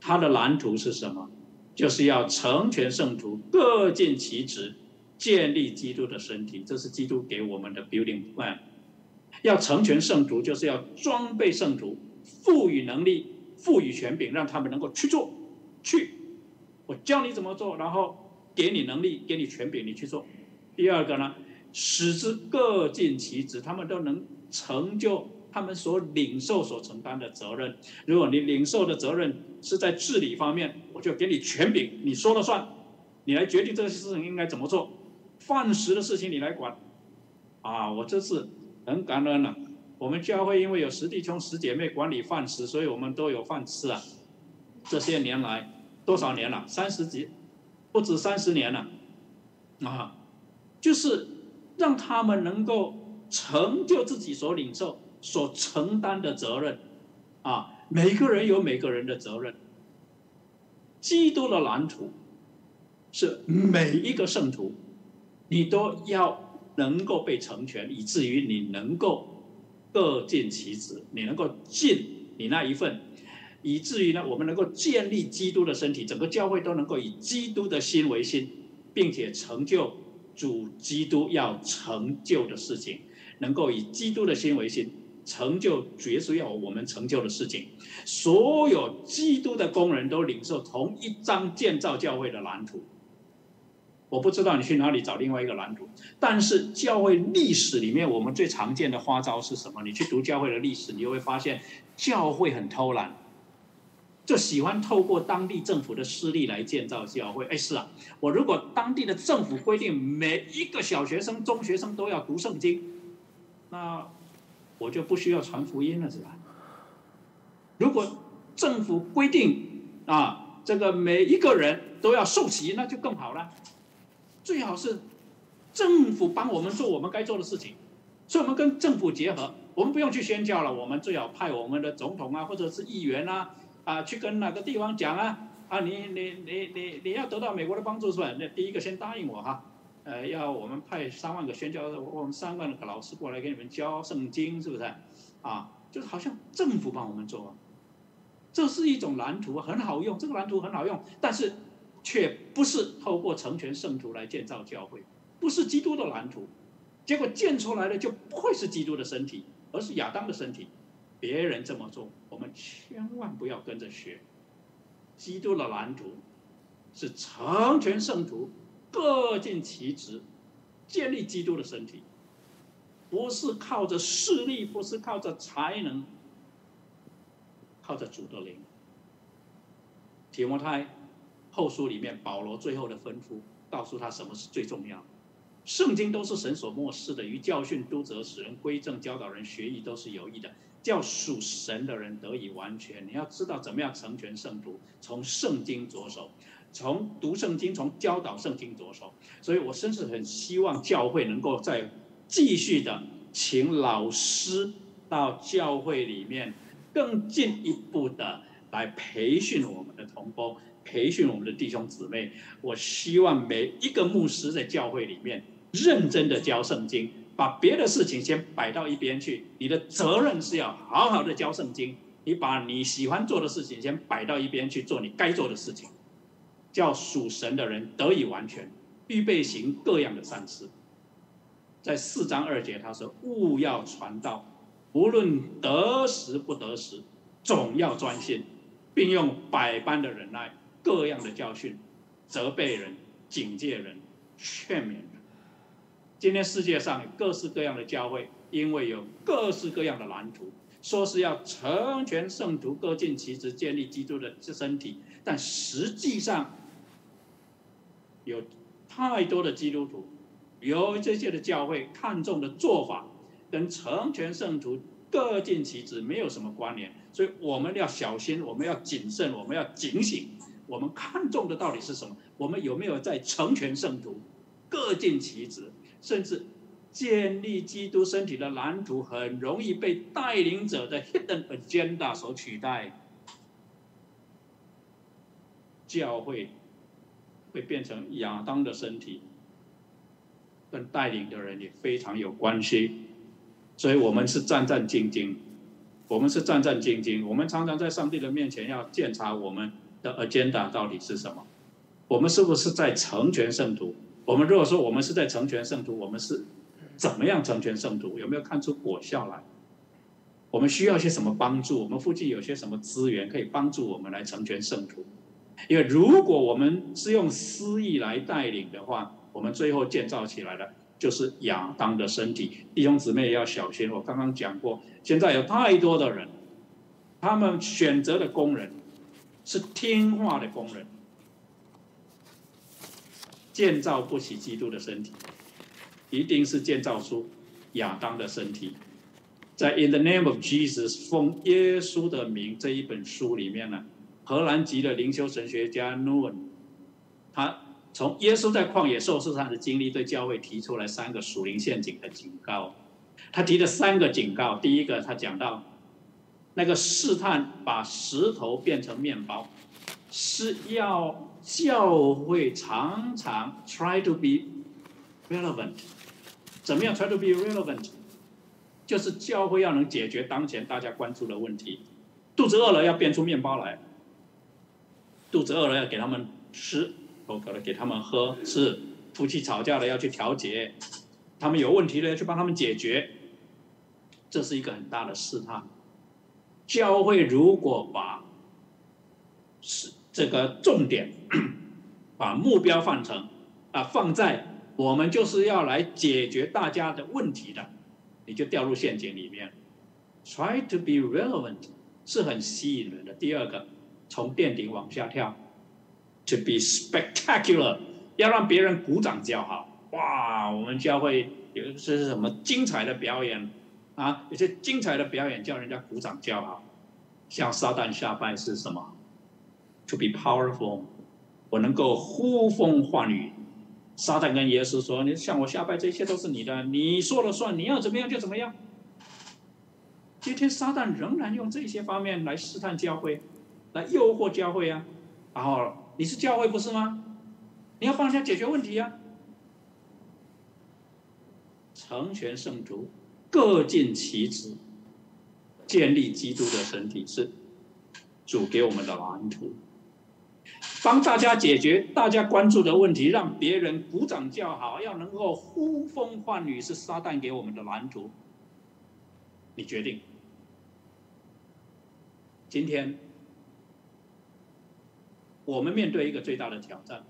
他的蓝图是什么？就是要成全圣徒，各尽其职，建立基督的身体。这是基督给我们的 building plan。要成全圣徒，就是要装备圣徒，赋予能力。赋予权柄，让他们能够去做，去，我教你怎么做，然后给你能力，给你权柄，你去做。第二个呢，使之各尽其职，他们都能成就他们所领受、所承担的责任。如果你领受的责任是在治理方面，我就给你权柄，你说了算，你来决定这个事情应该怎么做。饭食的事情你来管，啊，我这次很感恩了。我们教会因为有十弟兄十姐妹管理饭食，所以我们都有饭吃啊。这些年来多少年了？三十几，不止三十年了，啊，就是让他们能够成就自己所领受、所承担的责任，啊，每个人有每个人的责任。基督的蓝图是每一个圣徒，你都要能够被成全，以至于你能够。各尽其职，你能够尽你那一份，以至于呢，我们能够建立基督的身体，整个教会都能够以基督的心为心，并且成就主基督要成就的事情，能够以基督的心为心，成就主耶稣要我们成就的事情。所有基督的工人都领受同一张建造教会的蓝图。我不知道你去哪里找另外一个蓝图，但是教会历史里面，我们最常见的花招是什么？你去读教会的历史，你就会发现教会很偷懒，就喜欢透过当地政府的势力来建造教会。哎，是啊，我如果当地的政府规定每一个小学生、中学生都要读圣经，那我就不需要传福音了，是吧？如果政府规定啊，这个每一个人都要受洗，那就更好了。最好是政府帮我们做我们该做的事情，所以我们跟政府结合，我们不用去宣教了，我们最好派我们的总统啊，或者是议员啊，啊，去跟哪个地方讲啊，啊，你你你你你要得到美国的帮助是吧？那第一个先答应我哈，呃，要我们派三万个宣教，我们三万个老师过来给你们教圣经，是不是？啊，就是好像政府帮我们做，这是一种蓝图，很好用，这个蓝图很好用，但是。却不是透过成全圣徒来建造教会，不是基督的蓝图，结果建出来的就不会是基督的身体，而是亚当的身体。别人这么做，我们千万不要跟着学。基督的蓝图是成全圣徒，各尽其职，建立基督的身体，不是靠着势力，不是靠着才能，靠着主的灵。提摩太。后书里面，保罗最后的吩咐告诉他什么是最重要。圣经都是神所漠视的，于教训、督责、使人归正、教导人学艺都是有益的，叫属神的人得以完全。你要知道怎么样成全圣徒，从圣经着手，从读圣经、从教导圣经着手。所以我真是很希望教会能够再继续的请老师到教会里面更进一步的来培训我们的同胞。培训我们的弟兄姊妹，我希望每一个牧师在教会里面认真的教圣经，把别的事情先摆到一边去。你的责任是要好好的教圣经。你把你喜欢做的事情先摆到一边去做你该做的事情，叫属神的人得以完全，预备行各样的善事。在四章二节他说：“勿要传道，无论得时不得时，总要专心，并用百般的忍耐，各样的教训，责备人、警戒人、劝勉人。”今天世界上有各式各样的教会，因为有各式各样的蓝图。说是要成全圣徒，各尽其职，建立基督的身体，但实际上有太多的基督徒，有这些的教会看重的做法，跟成全圣徒、各尽其职没有什么关联，所以我们要小心，我们要谨慎，我们要警醒，我们看重的到底是什么？我们有没有在成全圣徒、各尽其职，甚至？建立基督身体的蓝图很容易被带领者的 hidden agenda 所取代，教会会变成亚当的身体，跟带领的人也非常有关系，所以我们是战战兢兢，我们是战战兢兢，我们常常在上帝的面前要检查我们的 agenda 到底是什么，我们是不是在成全圣徒？我们如果说我们是在成全圣徒，我们是。怎么样成全圣徒？有没有看出果效来？我们需要些什么帮助？我们附近有些什么资源可以帮助我们来成全圣徒？因为如果我们是用私意来带领的话，我们最后建造起来的就是亚当的身体。弟兄姊妹要小心。我刚刚讲过，现在有太多的人，他们选择的工人是听话的工人，建造不起基督的身体。一定是建造出亚当的身体，在《In the Name of Jesus》奉耶稣的名这一本书里面呢，荷兰籍的灵修神学家 n o e n 他从耶稣在旷野受试上的经历，对教会提出来三个属灵陷阱的警告。他提了三个警告，第一个他讲到，那个试探把石头变成面包，是要教会常常 try to be relevant。怎么样 try to be relevant？就是教会要能解决当前大家关注的问题。肚子饿了要变出面包来，肚子饿了要给他们吃，口渴了给他们喝。是夫妻吵架了要去调解，他们有问题了要去帮他们解决。这是一个很大的试探。教会如果把是这个重点，把目标放成啊放在。我们就是要来解决大家的问题的，你就掉入陷阱里面。Try to be relevant 是很吸引人的。第二个，从垫顶往下跳，to be spectacular，要让别人鼓掌叫好。哇，我们教会有这是什么精彩的表演啊？有些精彩的表演叫人家鼓掌叫好。向撒旦下拜是什么？To be powerful，我能够呼风唤雨。撒旦跟耶稣说：“你向我下拜，这一切都是你的，你说了算，你要怎么样就怎么样。”今天撒旦仍然用这些方面来试探教会，来诱惑教会啊！然后你是教会不是吗？你要帮人家解决问题呀！成全圣徒，各尽其职，建立基督的身体，是主给我们的蓝图。帮大家解决大家关注的问题，让别人鼓掌叫好，要能够呼风唤雨，是撒旦给我们的蓝图。你决定。今天我们面对一个最大的挑战，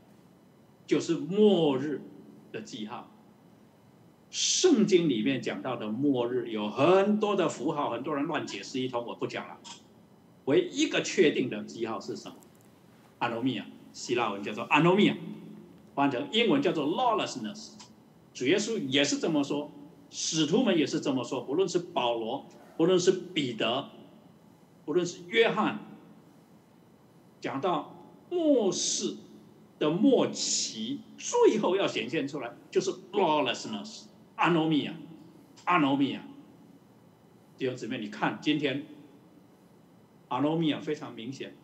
就是末日的记号。圣经里面讲到的末日有很多的符号，很多人乱解释一通，我不讲了。唯一一个确定的记号是什么？阿诺米亚，希腊文叫做阿诺米亚，翻成英文叫做 lawlessness。主耶稣也是这么说，使徒们也是这么说。不论是保罗，不论是彼得，不论是约翰，讲到末世的末期，最后要显现出来，就是 lawlessness，阿诺米亚，阿诺米亚。弟兄姊妹，你看今天阿诺米亚非常明显。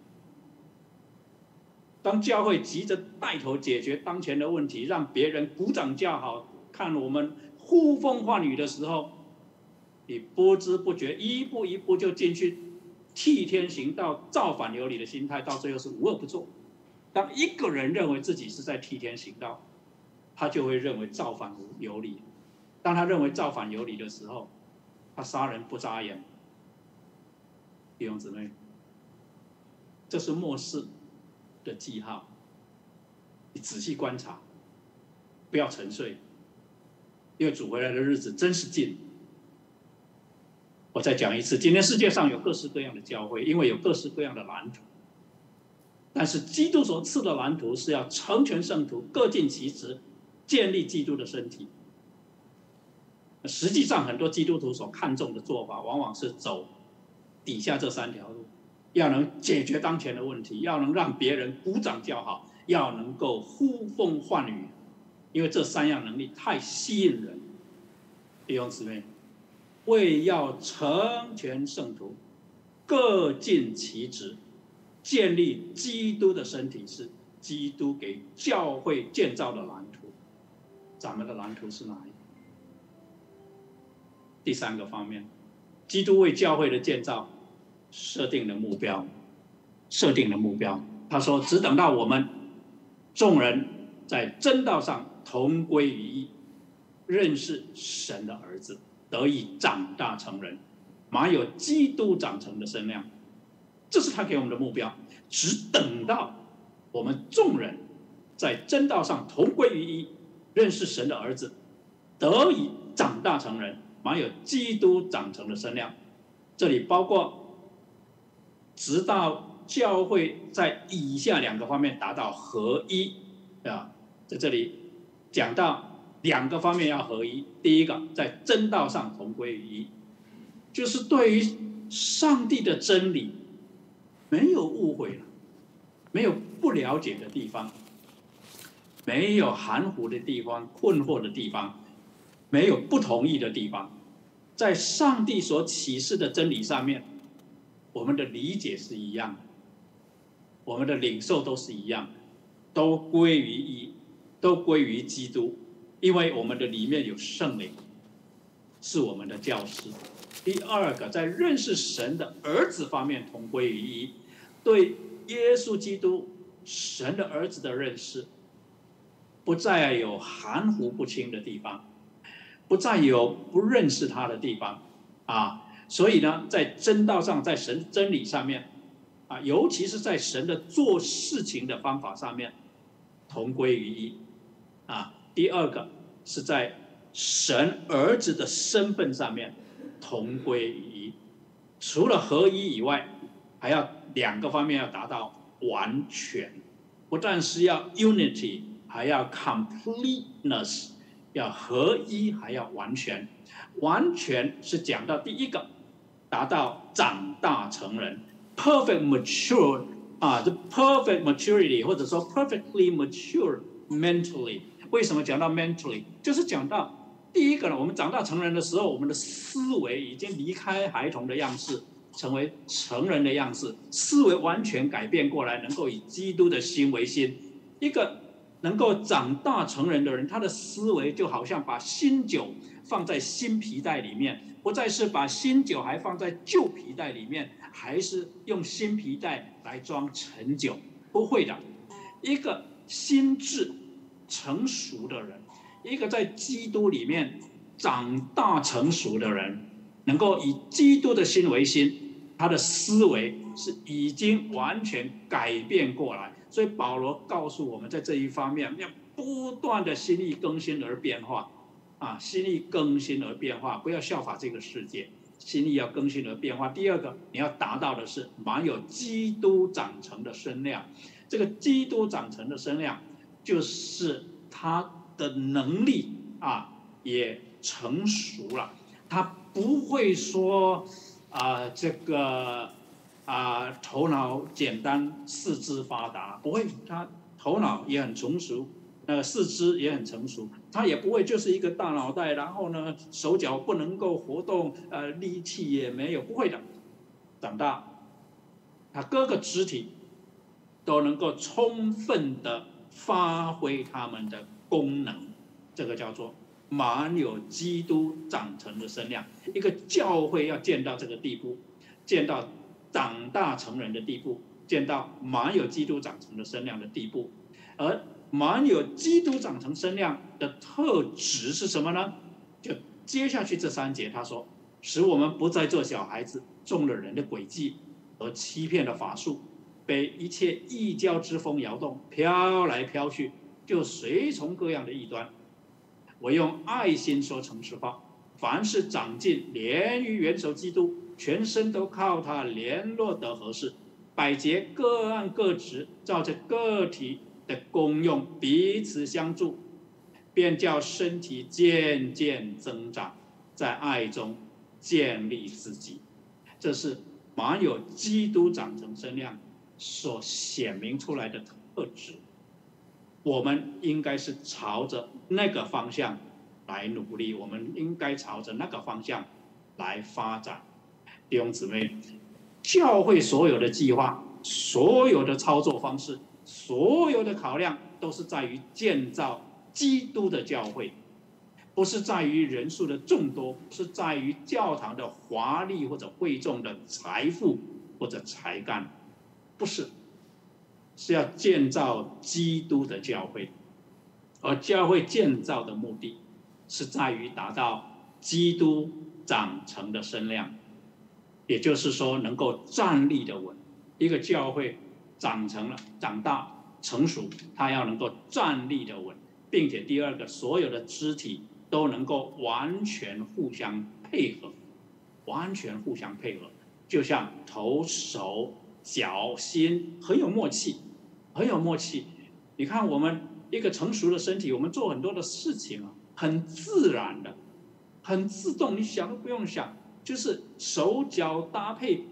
当教会急着带头解决当前的问题，让别人鼓掌叫好，看我们呼风唤雨的时候，你不知不觉一步一步就进去替天行道、造反有理的心态，到最后是无恶不作。当一个人认为自己是在替天行道，他就会认为造反无有理。当他认为造反有理的时候，他杀人不眨眼。弟兄姊妹，这是末世的记号。你仔细观察，不要沉睡，因为主回来的日子真是近。我再讲一次，今天世界上有各式各样的教会，因为有各式各样的蓝图。但是基督所赐的蓝图是要成全圣徒，各尽其职，建立基督的身体。实际上，很多基督徒所看重的做法，往往是走底下这三条路：要能解决当前的问题，要能让别人鼓掌叫好，要能够呼风唤雨。因为这三样能力太吸引人。弟兄姊妹，为要成全圣徒，各尽其职。建立基督的身体是基督给教会建造的蓝图，咱们的蓝图是哪一？第三个方面，基督为教会的建造设定了目标，设定了目标。他说：“只等到我们众人在真道上同归于一，认识神的儿子，得以长大成人，满有基督长成的身量。”这是他给我们的目标，只等到我们众人在真道上同归于一，认识神的儿子，得以长大成人，满有基督长成的身量。这里包括，直到教会在以下两个方面达到合一啊，在这里讲到两个方面要合一。第一个，在真道上同归于一，就是对于上帝的真理。没有误会了，没有不了解的地方，没有含糊的地方、困惑的地方，没有不同意的地方，在上帝所启示的真理上面，我们的理解是一样的，我们的领受都是一样的，都归于一，都归于基督，因为我们的里面有圣灵，是我们的教师。第二个，在认识神的儿子方面同归于一，对耶稣基督神的儿子的认识，不再有含糊不清的地方，不再有不认识他的地方啊。所以呢，在真道上，在神真理上面啊，尤其是在神的做事情的方法上面同归于一啊。第二个是在神儿子的身份上面。同归于一，除了合一以外，还要两个方面要达到完全，不但是要 unity，还要 completeness，要合一还要完全。完全是讲到第一个，达到长大成人，perfect mature 啊这 perfect maturity，或者说 perfectly mature mentally。为什么讲到 mentally？就是讲到。第一个呢，我们长大成人的时候，我们的思维已经离开孩童的样式，成为成人的样式，思维完全改变过来，能够以基督的心为心。一个能够长大成人的人，他的思维就好像把新酒放在新皮带里面，不再是把新酒还放在旧皮带里面，还是用新皮带来装陈酒，不会的。一个心智成熟的人。一个在基督里面长大成熟的人，能够以基督的心为心，他的思维是已经完全改变过来。所以保罗告诉我们，在这一方面要不断的心意更新而变化，啊，心意更新而变化，不要效法这个世界，心意要更新而变化。第二个，你要达到的是满有基督长成的身量。这个基督长成的身量，就是他。的能力啊，也成熟了。他不会说啊，这个啊，头脑简单，四肢发达，不会。他头脑也很成熟，呃，四肢也很成熟。他也不会就是一个大脑袋，然后呢，手脚不能够活动，呃，力气也没有，不会的。长大，他各个肢体都能够充分的发挥他们的。功能，这个叫做满有基督长成的身量。一个教会要建到这个地步，建到长大成人的地步，见到满有基督长成的身量的地步。而满有基督长成身量的特质是什么呢？就接下去这三节，他说，使我们不再做小孩子，中了人的诡计和欺骗的法术，被一切异教之风摇动，飘来飘去，就随从各样的异端。我用爱心说诚实话，凡是长进，连于元首基督，全身都靠他联络得合适，百节各按各职，照着个体的功用彼此相助，便叫身体渐渐增长，在爱中建立自己。这是满有基督长成身量所显明出来的特质。我们应该是朝着那个方向来努力，我们应该朝着那个方向来发展。弟兄姊妹，教会所有的计划、所有的操作方式、所有的考量，都是在于建造基督的教会，不是在于人数的众多，是在于教堂的华丽或者贵重的财富或者才干，不是。是要建造基督的教会，而教会建造的目的，是在于达到基督长成的身量，也就是说，能够站立的稳。一个教会长成了、长大、成熟，它要能够站立的稳，并且第二个，所有的肢体都能够完全互相配合，完全互相配合，就像头、手、脚、心很有默契。很有默契，你看我们一个成熟的身体，我们做很多的事情啊，很自然的，很自动，你想都不用想，就是手脚搭配，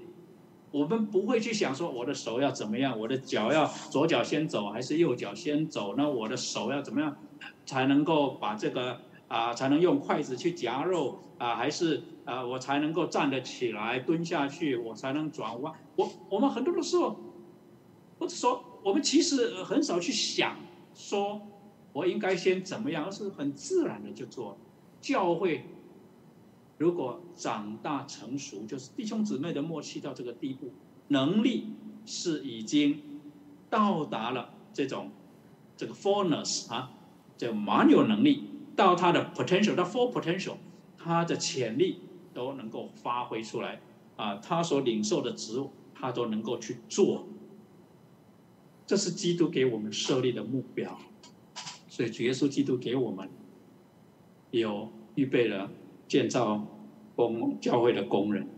我们不会去想说我的手要怎么样，我的脚要左脚先走还是右脚先走，那我的手要怎么样才能够把这个啊，才能用筷子去夹肉啊，还是啊，我才能够站得起来蹲下去，我才能转弯，我我们很多的时候，或者说。我们其实很少去想，说我应该先怎么样，而是很自然的就做。教会如果长大成熟，就是弟兄姊妹的默契到这个地步，能力是已经到达了这种这个 fullness 啊，就蛮有能力到他的 potential，到 full potential，他的潜力都能够发挥出来啊，他所领受的职务，他都能够去做。这是基督给我们设立的目标，所以主耶稣基督给我们有预备了建造工教会的工人，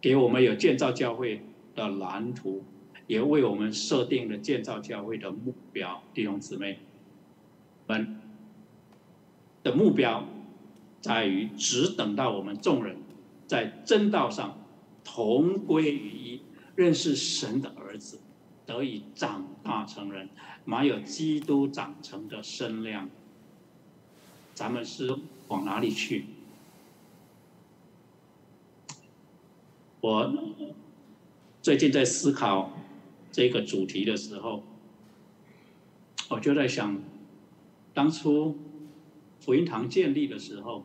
给我们有建造教会的蓝图，也为我们设定了建造教会的目标。弟兄姊妹们的目标在于只等到我们众人在真道上同归于一，认识神的儿子。得以长大成人，满有基督长成的身量。咱们是往哪里去？我最近在思考这个主题的时候，我就在想，当初福音堂建立的时候，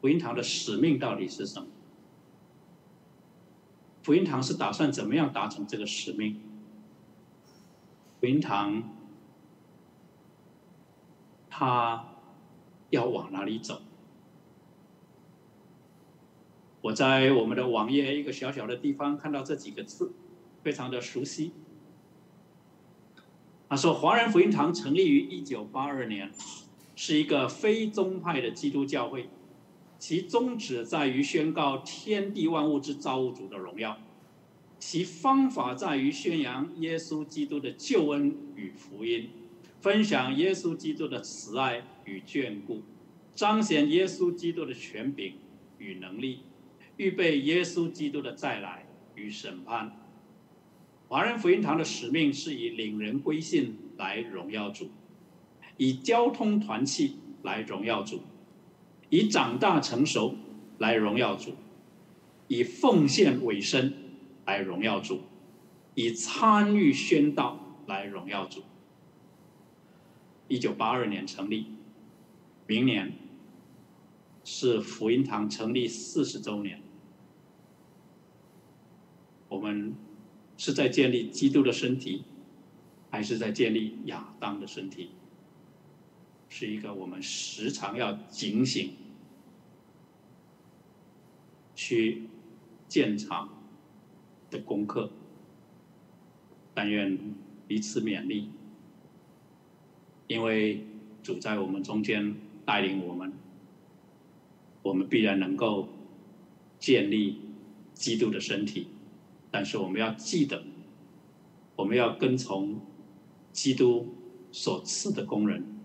福音堂的使命到底是什么？福音堂是打算怎么样达成这个使命？福音堂，他要往哪里走？我在我们的网页一个小小的地方看到这几个字，非常的熟悉。他说：“华人福音堂成立于一九八二年，是一个非宗派的基督教会。”其宗旨在于宣告天地万物之造物主的荣耀，其方法在于宣扬耶稣基督的救恩与福音，分享耶稣基督的慈爱与眷顾，彰显耶稣基督的权柄与能力，预备耶稣基督的再来与审判。华人福音堂的使命是以领人归信来荣耀主，以交通团契来荣耀主。以长大成熟来荣耀主，以奉献委身来荣耀主，以参与宣道来荣耀主。一九八二年成立，明年是福音堂成立四十周年。我们是在建立基督的身体，还是在建立亚当的身体？是一个我们时常要警醒、去建厂的功课。但愿彼此勉励，因为主在我们中间带领我们，我们必然能够建立基督的身体。但是我们要记得，我们要跟从基督所赐的工人，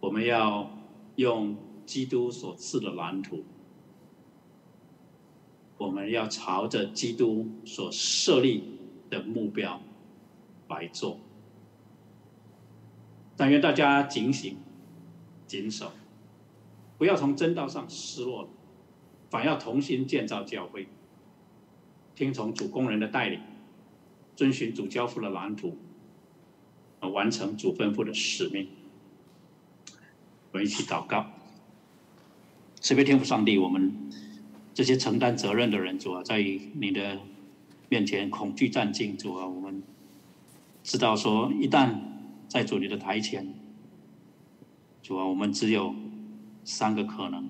我们要用基督所赐的蓝图，我们要朝着基督所设立的目标来做。但愿大家警醒、谨守，不要从真道上失落了，反要同心建造教会。听从主工人的带领，遵循主交付的蓝图，完成主吩咐的使命。我们一起祷告，慈悲天父上帝，我们这些承担责任的人，主啊，在你的面前恐惧战兢，主啊，我们知道说，一旦在主你的台前，主啊，我们只有三个可能：，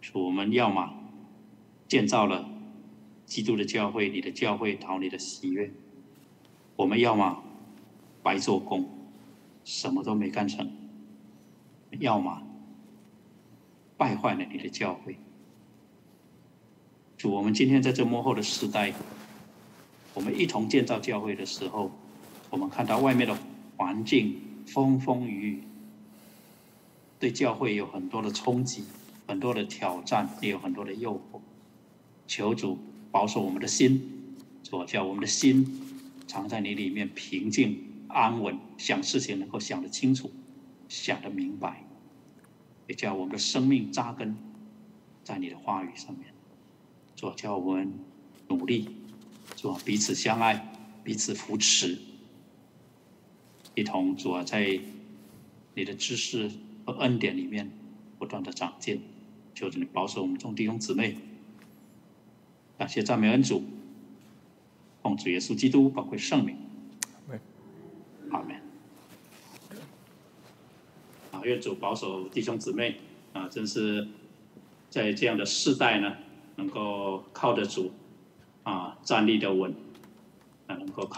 说我们要么建造了。基督的教会，你的教会讨你的喜悦。我们要么白做工，什么都没干成；要么败坏了你的教会。主，我们今天在这幕后的时代，我们一同建造教会的时候，我们看到外面的环境风风雨雨，对教会有很多的冲击，很多的挑战，也有很多的诱惑。求主。保守我们的心，主叫我们的心藏在你里面，平静安稳，想事情能够想得清楚，想得明白，也叫我们的生命扎根在你的话语上面。主叫我们努力，主彼此相爱，彼此扶持，一同主在你的知识和恩典里面不断的长进。求主你保守我们众弟兄姊妹。感谢赞美恩主，奉主耶稣基督宝贵圣名，阿门。啊，愿主保守弟兄姊妹啊，真是在这样的世代呢，能够靠得住啊，站立的稳，啊，能够靠。